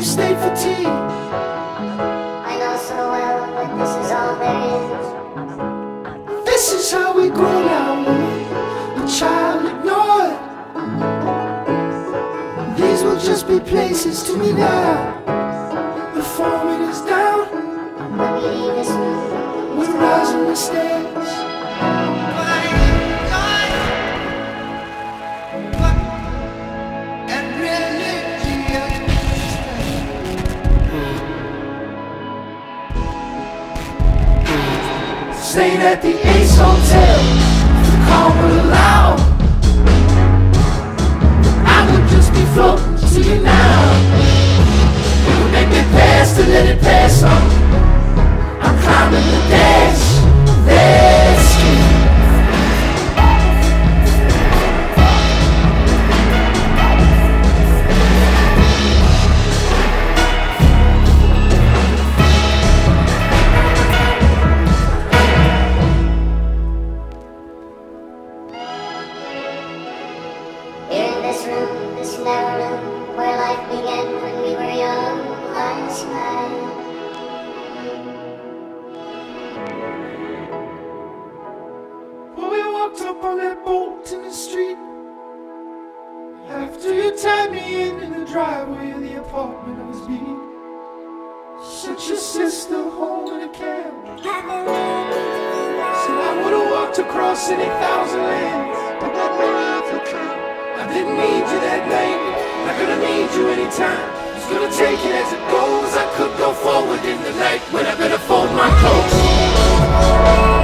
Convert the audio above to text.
you stayed for tea. I know so well what this is all there is. This is how we grow now, a child ignored. These will just be places to me now. The foreman is down, When we leave this room, we're rising the stairs. Stayed at the Ace this room, this narrow room, where life began when we were young, last night. When we walked up on that boat in the street After you tied me in in the driveway of the apartment I was beat Sent your sister home in a cab Said I would've walked across any thousand lands. I didn't need you that night Not gonna need you anytime. Just gonna take it as it goes. I could go forward in the night When I better fold my clothes